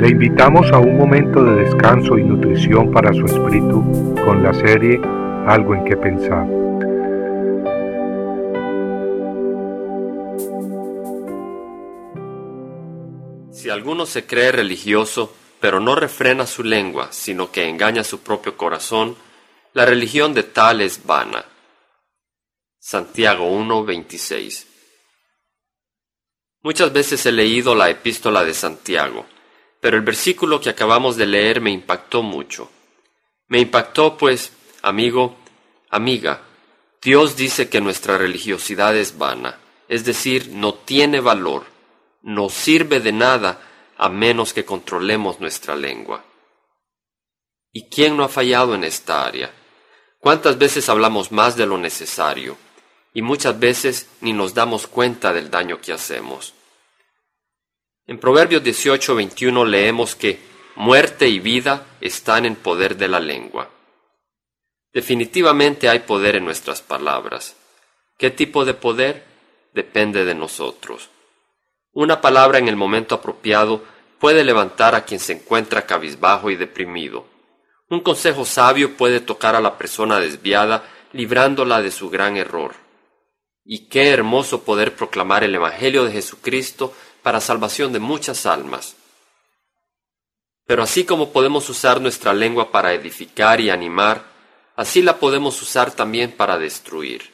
Le invitamos a un momento de descanso y nutrición para su espíritu con la serie Algo en que pensar. Si alguno se cree religioso, pero no refrena su lengua, sino que engaña su propio corazón, la religión de tal es vana. Santiago 1:26 Muchas veces he leído la epístola de Santiago, pero el versículo que acabamos de leer me impactó mucho. Me impactó pues, amigo, amiga, Dios dice que nuestra religiosidad es vana, es decir, no tiene valor, no sirve de nada a menos que controlemos nuestra lengua. ¿Y quién no ha fallado en esta área? ¿Cuántas veces hablamos más de lo necesario? y muchas veces ni nos damos cuenta del daño que hacemos. En Proverbios 18:21 leemos que muerte y vida están en poder de la lengua. Definitivamente hay poder en nuestras palabras. ¿Qué tipo de poder? Depende de nosotros. Una palabra en el momento apropiado puede levantar a quien se encuentra cabizbajo y deprimido. Un consejo sabio puede tocar a la persona desviada, librándola de su gran error. Y qué hermoso poder proclamar el Evangelio de Jesucristo para salvación de muchas almas. Pero así como podemos usar nuestra lengua para edificar y animar, así la podemos usar también para destruir.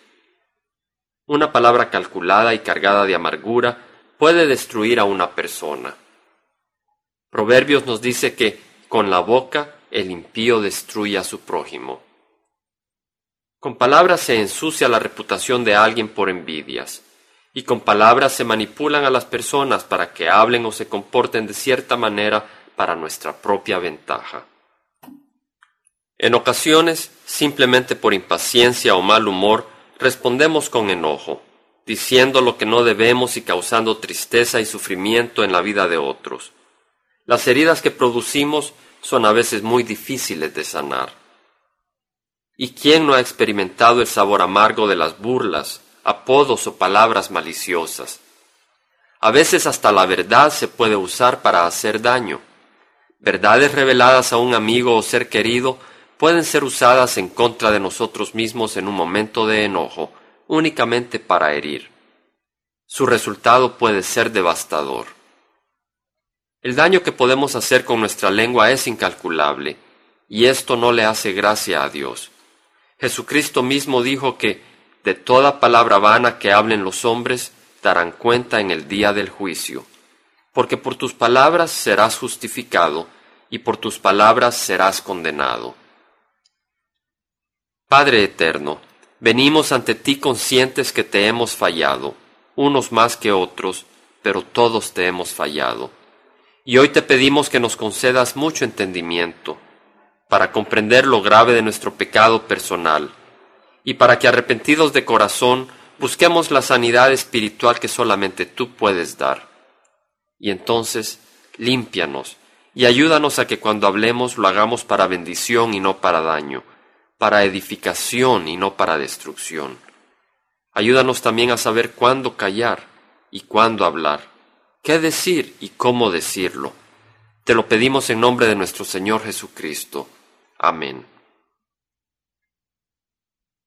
Una palabra calculada y cargada de amargura puede destruir a una persona. Proverbios nos dice que con la boca el impío destruye a su prójimo. Con palabras se ensucia la reputación de alguien por envidias, y con palabras se manipulan a las personas para que hablen o se comporten de cierta manera para nuestra propia ventaja. En ocasiones, simplemente por impaciencia o mal humor, respondemos con enojo, diciendo lo que no debemos y causando tristeza y sufrimiento en la vida de otros. Las heridas que producimos son a veces muy difíciles de sanar. ¿Y quién no ha experimentado el sabor amargo de las burlas, apodos o palabras maliciosas? A veces hasta la verdad se puede usar para hacer daño. Verdades reveladas a un amigo o ser querido pueden ser usadas en contra de nosotros mismos en un momento de enojo, únicamente para herir. Su resultado puede ser devastador. El daño que podemos hacer con nuestra lengua es incalculable, y esto no le hace gracia a Dios. Jesucristo mismo dijo que de toda palabra vana que hablen los hombres darán cuenta en el día del juicio, porque por tus palabras serás justificado y por tus palabras serás condenado. Padre eterno, venimos ante ti conscientes que te hemos fallado, unos más que otros, pero todos te hemos fallado. Y hoy te pedimos que nos concedas mucho entendimiento, para comprender lo grave de nuestro pecado personal y para que arrepentidos de corazón busquemos la sanidad espiritual que solamente tú puedes dar. Y entonces, límpianos y ayúdanos a que cuando hablemos lo hagamos para bendición y no para daño, para edificación y no para destrucción. Ayúdanos también a saber cuándo callar y cuándo hablar, qué decir y cómo decirlo. Te lo pedimos en nombre de nuestro Señor Jesucristo. Amén.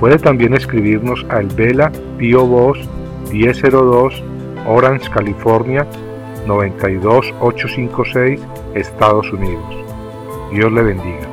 Puede también escribirnos al Vela Pio Box 1002 Orange, California 92856, Estados Unidos. Dios le bendiga.